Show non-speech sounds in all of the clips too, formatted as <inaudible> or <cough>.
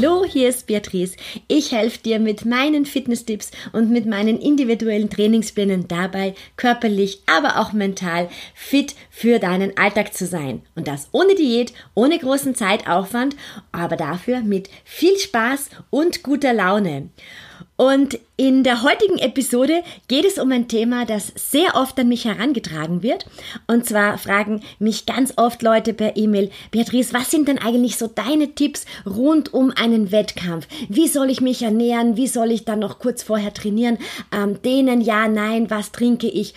Hallo, hier ist Beatrice. Ich helfe dir mit meinen Fitnesstipps und mit meinen individuellen Trainingsplänen dabei, körperlich, aber auch mental fit für deinen Alltag zu sein. Und das ohne Diät, ohne großen Zeitaufwand, aber dafür mit viel Spaß und guter Laune. Und in der heutigen Episode geht es um ein Thema, das sehr oft an mich herangetragen wird. Und zwar fragen mich ganz oft Leute per E-Mail, Beatrice, was sind denn eigentlich so deine Tipps rund um einen Wettkampf? Wie soll ich mich ernähren? Wie soll ich dann noch kurz vorher trainieren? Ähm, denen ja, nein, was trinke ich?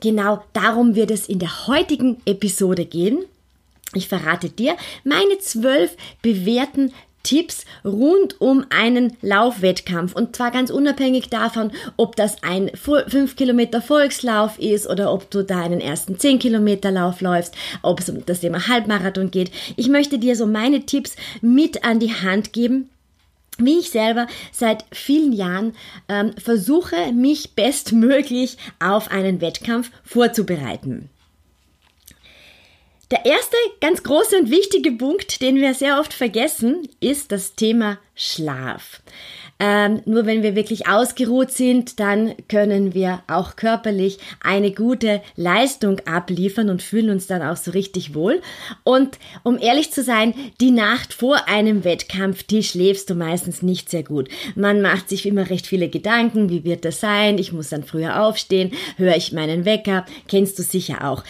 Genau darum wird es in der heutigen Episode gehen. Ich verrate dir meine zwölf bewährten Tipps rund um einen Laufwettkampf und zwar ganz unabhängig davon, ob das ein 5 Kilometer Volkslauf ist oder ob du da einen ersten 10 Kilometer Lauf läufst, ob es um das Thema Halbmarathon geht. Ich möchte dir so meine Tipps mit an die Hand geben, wie ich selber seit vielen Jahren ähm, versuche, mich bestmöglich auf einen Wettkampf vorzubereiten. Der erste ganz große und wichtige Punkt, den wir sehr oft vergessen, ist das Thema Schlaf. Ähm, nur wenn wir wirklich ausgeruht sind, dann können wir auch körperlich eine gute Leistung abliefern und fühlen uns dann auch so richtig wohl. Und um ehrlich zu sein, die Nacht vor einem Wettkampf, die schläfst du meistens nicht sehr gut. Man macht sich immer recht viele Gedanken, wie wird das sein? Ich muss dann früher aufstehen, höre ich meinen Wecker, kennst du sicher auch.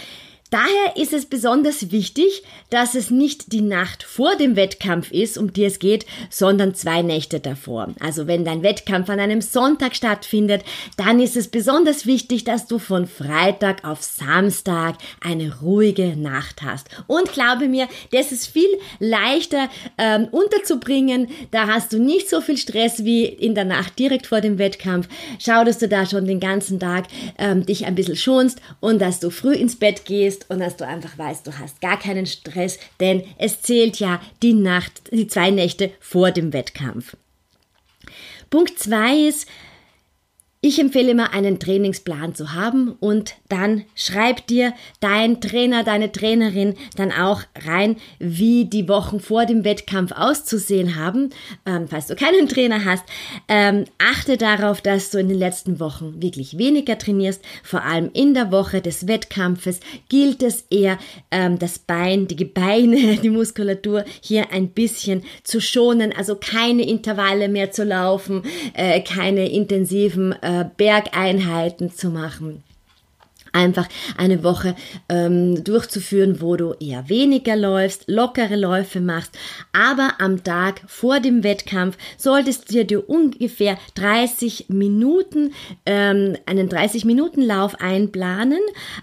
Daher ist es besonders wichtig, dass es nicht die Nacht vor dem Wettkampf ist, um die es geht, sondern zwei Nächte davor. Also wenn dein Wettkampf an einem Sonntag stattfindet, dann ist es besonders wichtig, dass du von Freitag auf Samstag eine ruhige Nacht hast. Und glaube mir, das ist viel leichter ähm, unterzubringen. Da hast du nicht so viel Stress wie in der Nacht direkt vor dem Wettkampf. Schau, dass du da schon den ganzen Tag ähm, dich ein bisschen schonst und dass du früh ins Bett gehst und dass du einfach weißt, du hast gar keinen Stress, denn es zählt ja die Nacht, die zwei Nächte vor dem Wettkampf. Punkt zwei ist, ich empfehle immer einen Trainingsplan zu haben und dann schreib dir dein Trainer, deine Trainerin dann auch rein, wie die Wochen vor dem Wettkampf auszusehen haben. Ähm, falls du keinen Trainer hast, ähm, achte darauf, dass du in den letzten Wochen wirklich weniger trainierst. Vor allem in der Woche des Wettkampfes gilt es eher, ähm, das Bein, die Gebeine, <laughs> die Muskulatur hier ein bisschen zu schonen. Also keine Intervalle mehr zu laufen, äh, keine intensiven äh, äh, Bergeinheiten zu machen einfach eine Woche ähm, durchzuführen, wo du eher weniger läufst, lockere Läufe machst, aber am Tag vor dem Wettkampf solltest du dir ungefähr 30 Minuten, ähm, einen 30 Minuten Lauf einplanen,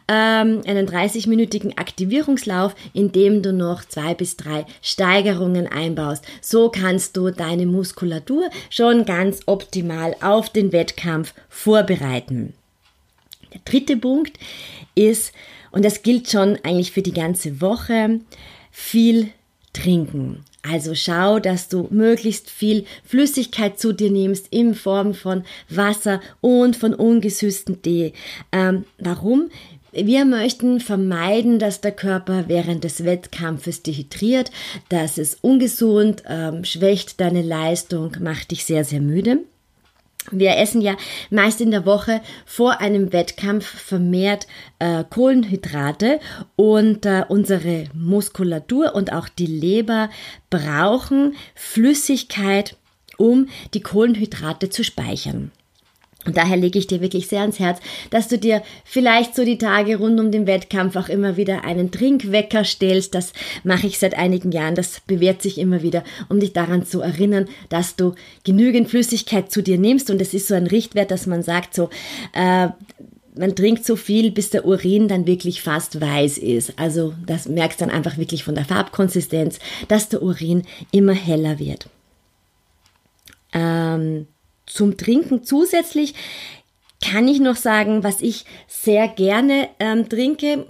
ähm, einen 30-minütigen Aktivierungslauf, in dem du noch zwei bis drei Steigerungen einbaust. So kannst du deine Muskulatur schon ganz optimal auf den Wettkampf vorbereiten. Der dritte Punkt ist, und das gilt schon eigentlich für die ganze Woche, viel trinken. Also schau, dass du möglichst viel Flüssigkeit zu dir nimmst in Form von Wasser und von ungesüßten Tee. Ähm, warum? Wir möchten vermeiden, dass der Körper während des Wettkampfes dehydriert. Das ist ungesund, ähm, schwächt deine Leistung, macht dich sehr, sehr müde. Wir essen ja meist in der Woche vor einem Wettkampf vermehrt äh, Kohlenhydrate und äh, unsere Muskulatur und auch die Leber brauchen Flüssigkeit, um die Kohlenhydrate zu speichern. Und daher lege ich dir wirklich sehr ans Herz, dass du dir vielleicht so die Tage rund um den Wettkampf auch immer wieder einen Trinkwecker stellst. Das mache ich seit einigen Jahren. Das bewährt sich immer wieder, um dich daran zu erinnern, dass du genügend Flüssigkeit zu dir nimmst. Und es ist so ein Richtwert, dass man sagt, so, äh, man trinkt so viel, bis der Urin dann wirklich fast weiß ist. Also das merkst dann einfach wirklich von der Farbkonsistenz, dass der Urin immer heller wird. Ähm, zum Trinken zusätzlich kann ich noch sagen, was ich sehr gerne ähm, trinke,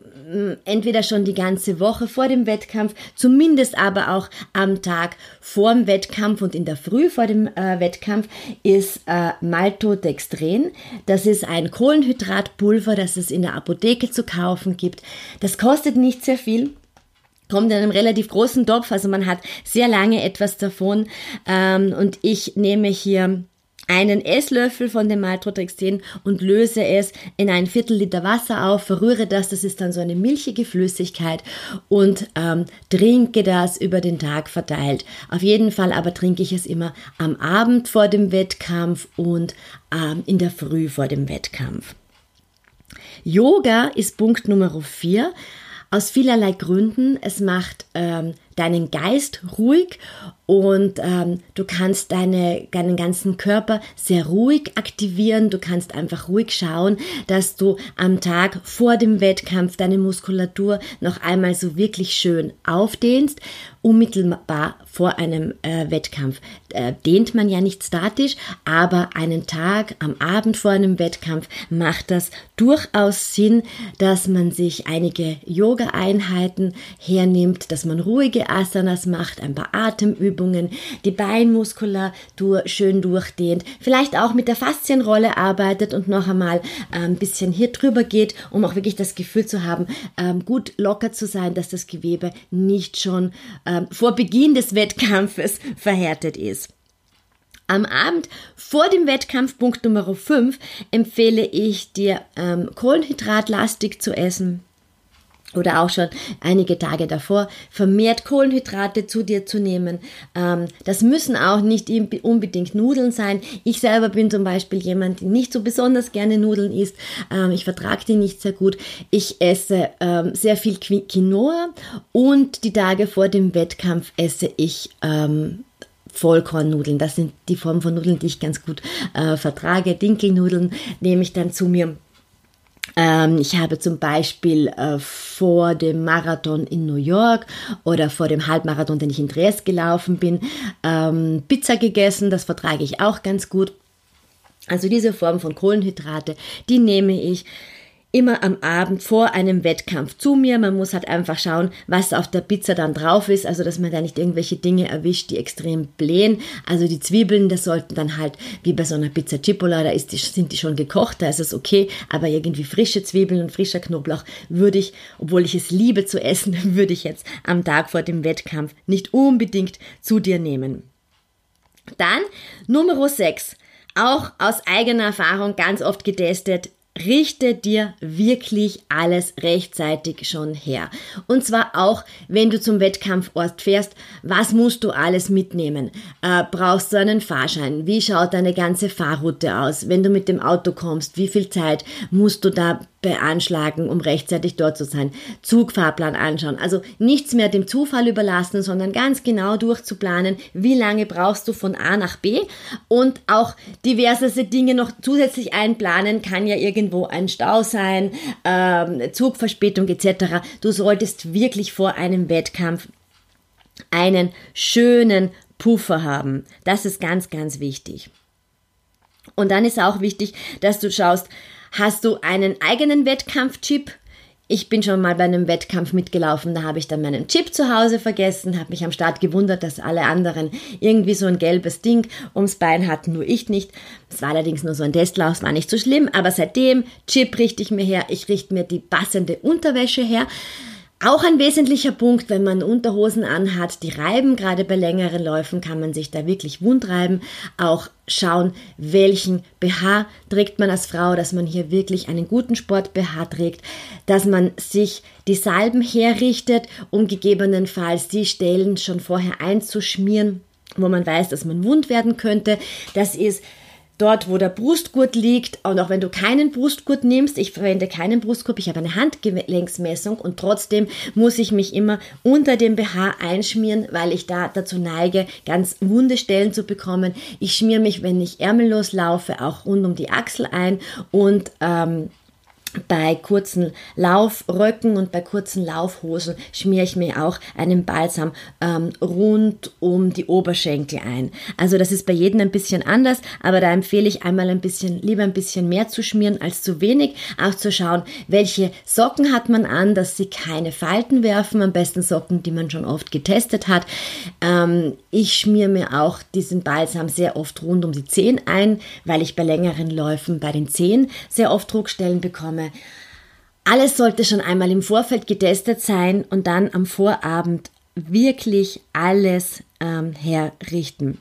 entweder schon die ganze Woche vor dem Wettkampf, zumindest aber auch am Tag vor dem Wettkampf und in der Früh vor dem äh, Wettkampf, ist äh, Maltodextrin. Das ist ein Kohlenhydratpulver, das es in der Apotheke zu kaufen gibt. Das kostet nicht sehr viel kommt in einem relativ großen Topf, also man hat sehr lange etwas davon. Ähm, und ich nehme hier einen Esslöffel von dem Maltodextrin und löse es in ein Viertel Liter Wasser auf, verrühre das, das ist dann so eine milchige Flüssigkeit und ähm, trinke das über den Tag verteilt. Auf jeden Fall aber trinke ich es immer am Abend vor dem Wettkampf und ähm, in der Früh vor dem Wettkampf. Yoga ist Punkt Nummer 4 aus vielerlei Gründen. Es macht ähm, deinen Geist ruhig und ähm, du kannst deine, deinen ganzen Körper sehr ruhig aktivieren. Du kannst einfach ruhig schauen, dass du am Tag vor dem Wettkampf deine Muskulatur noch einmal so wirklich schön aufdehnst. Unmittelbar vor einem äh, Wettkampf äh, dehnt man ja nicht statisch, aber einen Tag am Abend vor einem Wettkampf macht das durchaus Sinn, dass man sich einige Yoga-Einheiten hernimmt, dass man ruhige Asanas macht, ein paar Atemübungen Übungen, die Beinmuskulatur schön durchdehnt, vielleicht auch mit der Faszienrolle arbeitet und noch einmal ein bisschen hier drüber geht, um auch wirklich das Gefühl zu haben, ähm, gut locker zu sein, dass das Gewebe nicht schon ähm, vor Beginn des Wettkampfes verhärtet ist. Am Abend vor dem Wettkampf, Punkt Nummer 5, empfehle ich dir, ähm, kohlenhydratlastig zu essen oder auch schon einige Tage davor vermehrt Kohlenhydrate zu dir zu nehmen. Ähm, das müssen auch nicht unbedingt Nudeln sein. Ich selber bin zum Beispiel jemand, der nicht so besonders gerne Nudeln isst. Ähm, ich vertrage die nicht sehr gut. Ich esse ähm, sehr viel Quinoa und die Tage vor dem Wettkampf esse ich Vollkornnudeln. Das sind die Formen von Nudeln, die ich ganz gut äh, vertrage. Dinkelnudeln nehme ich dann zu mir ich habe zum Beispiel äh, vor dem Marathon in New York oder vor dem Halbmarathon, den ich in Dresden gelaufen bin, ähm, Pizza gegessen. Das vertrage ich auch ganz gut. Also diese Form von Kohlenhydrate, die nehme ich immer am Abend vor einem Wettkampf zu mir. Man muss halt einfach schauen, was auf der Pizza dann drauf ist, also dass man da nicht irgendwelche Dinge erwischt, die extrem blähen. Also die Zwiebeln, das sollten dann halt wie bei so einer Pizza Cipolla, da die, sind die schon gekocht, da ist es okay, aber irgendwie frische Zwiebeln und frischer Knoblauch würde ich, obwohl ich es liebe zu essen, <laughs> würde ich jetzt am Tag vor dem Wettkampf nicht unbedingt zu dir nehmen. Dann Nummer 6. Auch aus eigener Erfahrung ganz oft getestet, richte dir wirklich alles rechtzeitig schon her. Und zwar auch, wenn du zum Wettkampfort fährst, was musst du alles mitnehmen? Äh, brauchst du einen Fahrschein? Wie schaut deine ganze Fahrroute aus? Wenn du mit dem Auto kommst, wie viel Zeit musst du da beanschlagen, um rechtzeitig dort zu sein. Zugfahrplan anschauen. Also nichts mehr dem Zufall überlassen, sondern ganz genau durchzuplanen, wie lange brauchst du von A nach B und auch diverse Dinge noch zusätzlich einplanen. Kann ja irgendwo ein Stau sein, ähm, Zugverspätung etc. Du solltest wirklich vor einem Wettkampf einen schönen Puffer haben. Das ist ganz, ganz wichtig. Und dann ist auch wichtig, dass du schaust, Hast du einen eigenen Wettkampfchip? Ich bin schon mal bei einem Wettkampf mitgelaufen, da habe ich dann meinen Chip zu Hause vergessen, habe mich am Start gewundert, dass alle anderen irgendwie so ein gelbes Ding ums Bein hatten, nur ich nicht. Es war allerdings nur so ein Testlauf, war nicht so schlimm, aber seitdem Chip richte ich mir her, ich richte mir die passende Unterwäsche her. Auch ein wesentlicher Punkt, wenn man Unterhosen anhat, die reiben, gerade bei längeren Läufen kann man sich da wirklich wundreiben. Auch schauen, welchen BH trägt man als Frau, dass man hier wirklich einen guten Sport-BH trägt, dass man sich die Salben herrichtet, um gegebenenfalls die Stellen schon vorher einzuschmieren, wo man weiß, dass man wund werden könnte. Das ist dort, wo der Brustgurt liegt. Und auch wenn du keinen Brustgurt nimmst, ich verwende keinen Brustgurt, ich habe eine Handgelenksmessung und trotzdem muss ich mich immer unter dem BH einschmieren, weil ich da dazu neige, ganz wunde Stellen zu bekommen. Ich schmiere mich, wenn ich ärmellos laufe, auch rund um die Achsel ein und ähm, bei kurzen Laufröcken und bei kurzen Laufhosen schmiere ich mir auch einen Balsam ähm, rund um die Oberschenkel ein. Also das ist bei jedem ein bisschen anders, aber da empfehle ich einmal ein bisschen, lieber ein bisschen mehr zu schmieren als zu wenig. Auch zu schauen, welche Socken hat man an, dass sie keine Falten werfen. Am besten Socken, die man schon oft getestet hat. Ähm, ich schmiere mir auch diesen Balsam sehr oft rund um die Zehen ein, weil ich bei längeren Läufen bei den Zehen sehr oft Druckstellen bekomme Alles sollte schon einmal im Vorfeld getestet sein und dann am Vorabend wirklich alles ähm, herrichten.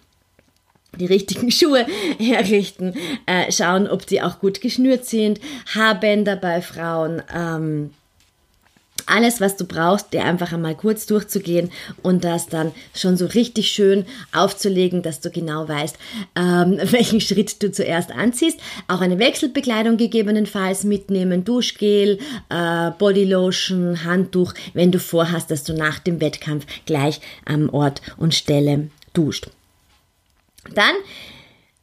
Die richtigen <laughs> Schuhe herrichten, äh, schauen, ob die auch gut geschnürt sind, Haarbänder bei Frauen, ähm, alles, was du brauchst, dir einfach einmal kurz durchzugehen und das dann schon so richtig schön aufzulegen, dass du genau weißt, ähm, <laughs> welchen Schritt du zuerst anziehst. Auch eine Wechselbekleidung gegebenenfalls mitnehmen, Duschgel, äh, Bodylotion, Handtuch, wenn du vorhast, dass du nach dem Wettkampf gleich am Ort und Stelle duscht. Dann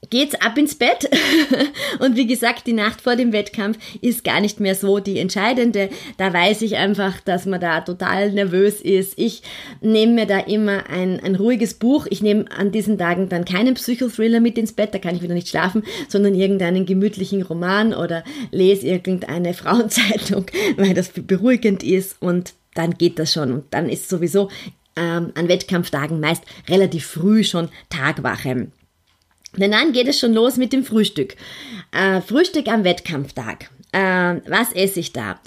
geht's ab ins Bett. <laughs> und wie gesagt, die Nacht vor dem Wettkampf ist gar nicht mehr so die entscheidende. Da weiß ich einfach, dass man da total nervös ist. Ich nehme mir da immer ein, ein ruhiges Buch. Ich nehme an diesen Tagen dann keinen Psychothriller mit ins Bett, da kann ich wieder nicht schlafen, sondern irgendeinen gemütlichen Roman oder lese irgendeine <laughs> Frauenzeitung, weil das beruhigend ist und dann geht das schon. Und dann ist sowieso ähm, an Wettkampftagen meist relativ früh schon Tagwache. Denn dann geht es schon los mit dem Frühstück. Äh, Frühstück am Wettkampftag. Äh, was esse ich da?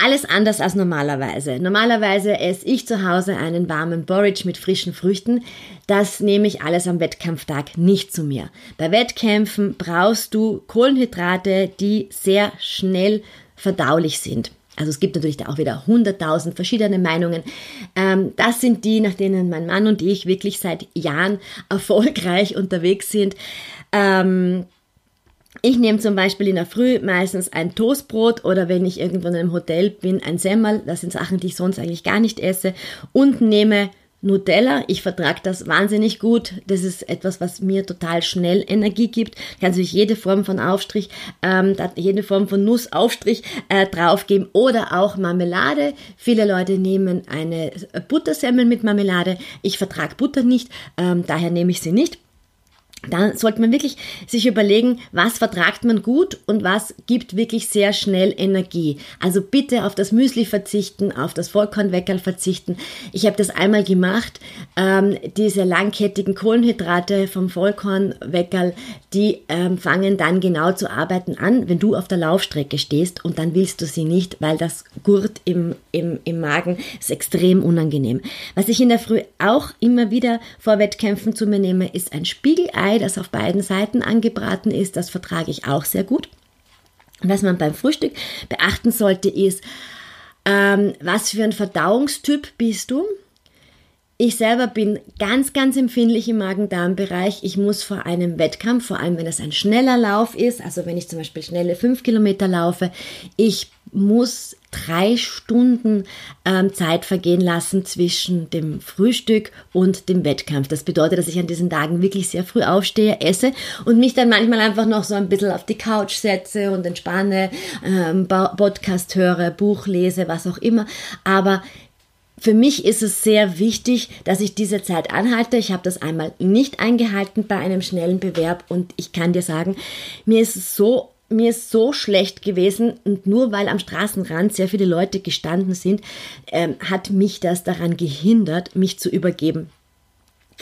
Alles anders als normalerweise. Normalerweise esse ich zu Hause einen warmen Porridge mit frischen Früchten. Das nehme ich alles am Wettkampftag nicht zu mir. Bei Wettkämpfen brauchst du Kohlenhydrate, die sehr schnell verdaulich sind. Also es gibt natürlich da auch wieder hunderttausend verschiedene Meinungen. Ähm, das sind die, nach denen mein Mann und ich wirklich seit Jahren erfolgreich unterwegs sind. Ähm, ich nehme zum Beispiel in der Früh meistens ein Toastbrot oder wenn ich irgendwo in einem Hotel bin, ein Semmel. Das sind Sachen, die ich sonst eigentlich gar nicht esse. Und nehme Nutella, ich vertrage das wahnsinnig gut. Das ist etwas, was mir total schnell Energie gibt. Kannst natürlich jede Form von Aufstrich, ähm, jede Form von Nussaufstrich äh, draufgeben oder auch Marmelade. Viele Leute nehmen eine Buttersemmel mit Marmelade. Ich vertrage Butter nicht, ähm, daher nehme ich sie nicht dann sollte man wirklich sich überlegen, was vertragt man gut und was gibt wirklich sehr schnell Energie. Also bitte auf das Müsli verzichten, auf das Vollkornweckerl verzichten. Ich habe das einmal gemacht. Ähm, diese langkettigen Kohlenhydrate vom Vollkornweckerl, die ähm, fangen dann genau zu arbeiten an, wenn du auf der Laufstrecke stehst und dann willst du sie nicht, weil das Gurt im, im, im Magen ist extrem unangenehm. Was ich in der Früh auch immer wieder vor Wettkämpfen zu mir nehme, ist ein Spiegelei Ei, das auf beiden Seiten angebraten ist, das vertrage ich auch sehr gut. was man beim Frühstück beachten sollte, ist, ähm, was für ein Verdauungstyp bist du? Ich selber bin ganz, ganz empfindlich im Magen-Darm-Bereich. Ich muss vor einem Wettkampf, vor allem wenn es ein schneller Lauf ist, also wenn ich zum Beispiel schnelle fünf Kilometer laufe, ich muss drei Stunden ähm, Zeit vergehen lassen zwischen dem Frühstück und dem Wettkampf. Das bedeutet, dass ich an diesen Tagen wirklich sehr früh aufstehe, esse und mich dann manchmal einfach noch so ein bisschen auf die Couch setze und entspanne, ähm, Podcast höre, Buch lese, was auch immer. Aber für mich ist es sehr wichtig, dass ich diese Zeit anhalte. Ich habe das einmal nicht eingehalten bei einem schnellen Bewerb und ich kann dir sagen, mir ist es so mir so schlecht gewesen und nur weil am Straßenrand sehr viele Leute gestanden sind, ähm, hat mich das daran gehindert, mich zu übergeben.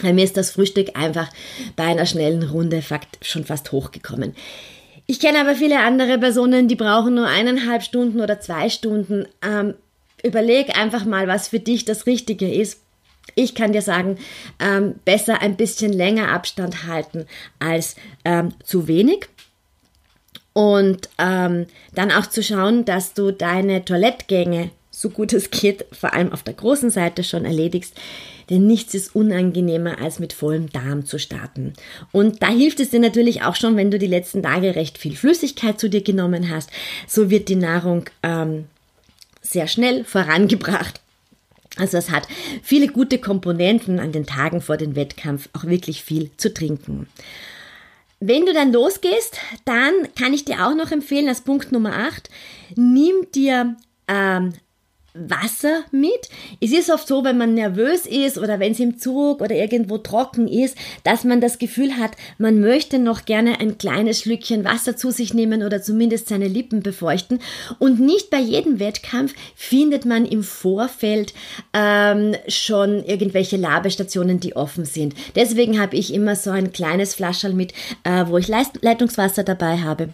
Bei mir ist das Frühstück einfach bei einer schnellen Runde schon fast hochgekommen. Ich kenne aber viele andere Personen, die brauchen nur eineinhalb Stunden oder zwei Stunden. Ähm, überleg einfach mal, was für dich das Richtige ist. Ich kann dir sagen, ähm, besser ein bisschen länger Abstand halten als ähm, zu wenig. Und ähm, dann auch zu schauen, dass du deine Toilettgänge, so gut es geht, vor allem auf der großen Seite schon erledigst. Denn nichts ist unangenehmer, als mit vollem Darm zu starten. Und da hilft es dir natürlich auch schon, wenn du die letzten Tage recht viel Flüssigkeit zu dir genommen hast. So wird die Nahrung ähm, sehr schnell vorangebracht. Also es hat viele gute Komponenten an den Tagen vor dem Wettkampf, auch wirklich viel zu trinken. Wenn du dann losgehst, dann kann ich dir auch noch empfehlen, als Punkt Nummer 8, nimm dir ähm, Wasser mit. Es ist oft so, wenn man nervös ist oder wenn es im Zug oder irgendwo trocken ist, dass man das Gefühl hat, man möchte noch gerne ein kleines Schlückchen Wasser zu sich nehmen oder zumindest seine Lippen befeuchten. Und nicht bei jedem Wettkampf findet man im Vorfeld ähm, schon irgendwelche Labestationen, die offen sind. Deswegen habe ich immer so ein kleines Flascherl mit, äh, wo ich Leitungswasser dabei habe.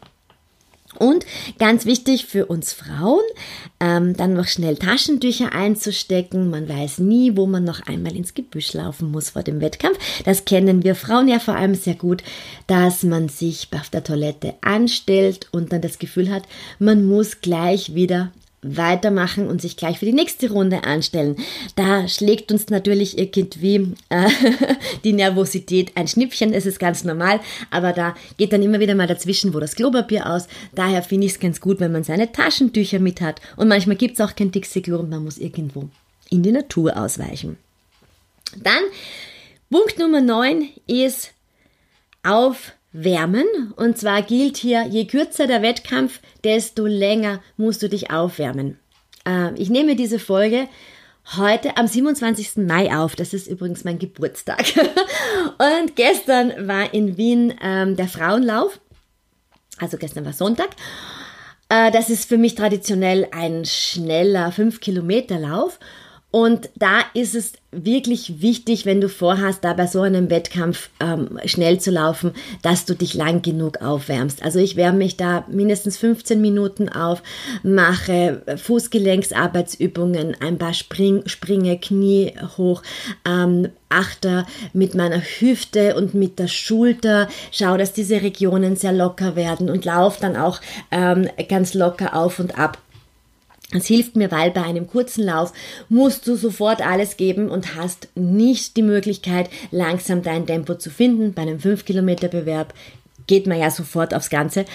Und ganz wichtig für uns Frauen, ähm, dann noch schnell Taschentücher einzustecken. Man weiß nie, wo man noch einmal ins Gebüsch laufen muss vor dem Wettkampf. Das kennen wir Frauen ja vor allem sehr gut, dass man sich auf der Toilette anstellt und dann das Gefühl hat, man muss gleich wieder weitermachen und sich gleich für die nächste Runde anstellen. Da schlägt uns natürlich irgendwie äh, <laughs> die Nervosität ein Schnippchen, das ist ganz normal, aber da geht dann immer wieder mal dazwischen, wo das Klopapier aus. Daher finde ich es ganz gut, wenn man seine Taschentücher mit hat und manchmal gibt es auch kein Dixie-Klo und man muss irgendwo in die Natur ausweichen. Dann Punkt Nummer 9 ist auf wärmen. Und zwar gilt hier, je kürzer der Wettkampf, desto länger musst du dich aufwärmen. Äh, ich nehme diese Folge heute am 27. Mai auf. Das ist übrigens mein Geburtstag. <laughs> Und gestern war in Wien ähm, der Frauenlauf. Also gestern war Sonntag. Äh, das ist für mich traditionell ein schneller 5-Kilometer-Lauf. Und da ist es wirklich wichtig, wenn du vorhast, da bei so einem Wettkampf ähm, schnell zu laufen, dass du dich lang genug aufwärmst. Also ich wärme mich da mindestens 15 Minuten auf, mache Fußgelenksarbeitsübungen, ein paar Spring, Springe, Knie hoch, ähm, achte mit meiner Hüfte und mit der Schulter, schau, dass diese Regionen sehr locker werden und lauf dann auch ähm, ganz locker auf und ab. Es hilft mir, weil bei einem kurzen Lauf musst du sofort alles geben und hast nicht die Möglichkeit, langsam dein Tempo zu finden. Bei einem 5-Kilometer-Bewerb geht man ja sofort aufs Ganze.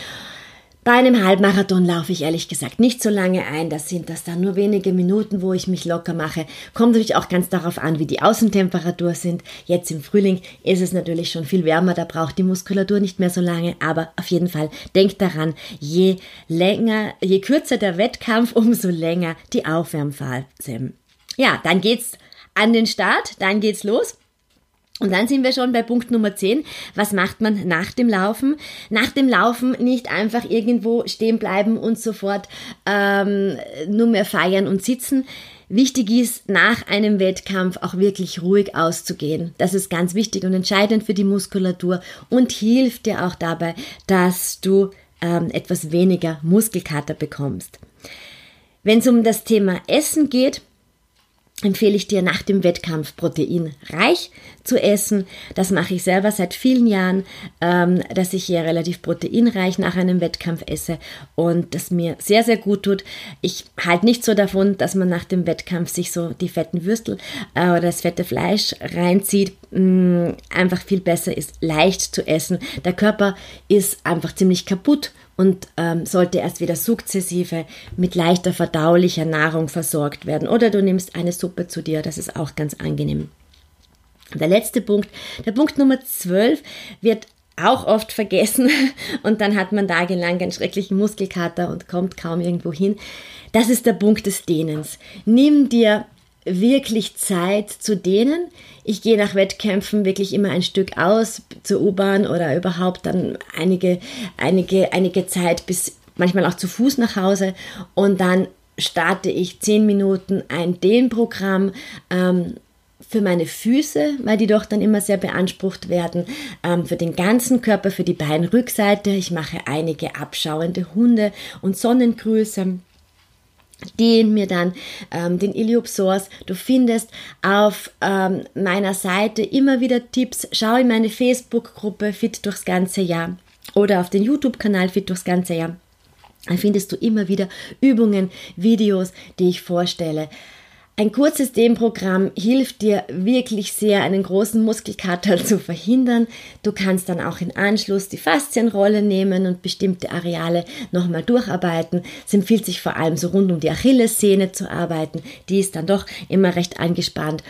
Bei einem Halbmarathon laufe ich ehrlich gesagt nicht so lange ein. Das sind das dann nur wenige Minuten, wo ich mich locker mache. Kommt natürlich auch ganz darauf an, wie die Außentemperatur sind. Jetzt im Frühling ist es natürlich schon viel wärmer, da braucht die Muskulatur nicht mehr so lange. Aber auf jeden Fall denkt daran, je länger, je kürzer der Wettkampf, umso länger die Aufwärmphase. Ja, dann geht's an den Start, dann geht's los. Und dann sind wir schon bei Punkt Nummer 10. Was macht man nach dem Laufen? Nach dem Laufen nicht einfach irgendwo stehen bleiben und sofort ähm, nur mehr feiern und sitzen. Wichtig ist, nach einem Wettkampf auch wirklich ruhig auszugehen. Das ist ganz wichtig und entscheidend für die Muskulatur und hilft dir auch dabei, dass du ähm, etwas weniger Muskelkater bekommst. Wenn es um das Thema Essen geht, empfehle ich dir nach dem Wettkampf proteinreich zu essen. Das mache ich selber seit vielen Jahren, ähm, dass ich hier relativ proteinreich nach einem Wettkampf esse und das mir sehr, sehr gut tut. Ich halte nicht so davon, dass man nach dem Wettkampf sich so die fetten Würstel äh, oder das fette Fleisch reinzieht. Mm, einfach viel besser ist, leicht zu essen. Der Körper ist einfach ziemlich kaputt und ähm, sollte erst wieder sukzessive mit leichter verdaulicher Nahrung versorgt werden. Oder du nimmst eine Suppe zu dir, das ist auch ganz angenehm. Der letzte Punkt, der Punkt Nummer 12 wird auch oft vergessen <laughs> und dann hat man tagelang einen schrecklichen Muskelkater und kommt kaum irgendwo hin. Das ist der Punkt des Dehnens. Nimm dir wirklich Zeit zu dehnen. Ich gehe nach Wettkämpfen wirklich immer ein Stück aus zur U-Bahn oder überhaupt dann einige, einige, einige Zeit bis manchmal auch zu Fuß nach Hause und dann starte ich zehn Minuten ein Dehnprogramm. Ähm, für meine Füße, weil die doch dann immer sehr beansprucht werden, ähm, für den ganzen Körper, für die Beinrückseite. Ich mache einige abschauende Hunde und Sonnengrüße den mir dann ähm, den Iliopsoas. Du findest auf ähm, meiner Seite immer wieder Tipps. Schau in meine Facebook-Gruppe Fit durchs ganze Jahr oder auf den YouTube-Kanal Fit durchs ganze Jahr. Da findest du immer wieder Übungen, Videos, die ich vorstelle. Ein kurzes Dehnprogramm hilft dir wirklich sehr, einen großen Muskelkater <laughs> zu verhindern. Du kannst dann auch in Anschluss die Faszienrolle nehmen und bestimmte Areale nochmal durcharbeiten. Es empfiehlt sich vor allem so rund um die Achillessehne zu arbeiten. Die ist dann doch immer recht angespannt.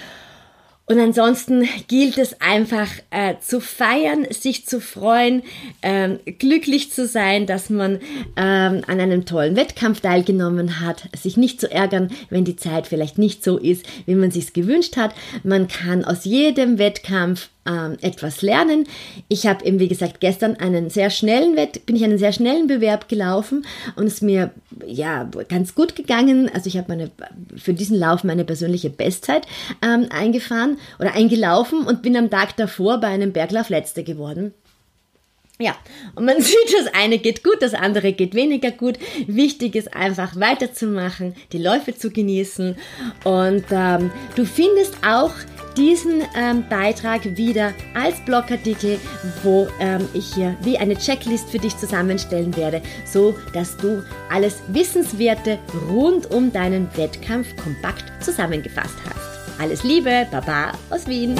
Und ansonsten gilt es einfach äh, zu feiern, sich zu freuen, ähm, glücklich zu sein, dass man ähm, an einem tollen Wettkampf teilgenommen hat, sich nicht zu ärgern, wenn die Zeit vielleicht nicht so ist, wie man sich gewünscht hat. Man kann aus jedem Wettkampf ähm, etwas lernen. Ich habe eben, wie gesagt, gestern einen sehr schnellen Wett, bin ich einen sehr schnellen Bewerb gelaufen und es mir ja ganz gut gegangen. Also ich habe meine für diesen Lauf meine persönliche Bestzeit ähm, eingefahren oder eingelaufen und bin am Tag davor bei einem Berglauf letzter geworden. Ja, und man <laughs> sieht, das eine geht gut, das andere geht weniger gut. Wichtig ist einfach weiterzumachen, die Läufe zu genießen. Und ähm, du findest auch diesen ähm, Beitrag wieder als Blogartikel, wo ähm, ich hier wie eine Checklist für dich zusammenstellen werde, so dass du alles Wissenswerte rund um deinen Wettkampf kompakt zusammengefasst hast. Alles Liebe, Baba aus Wien.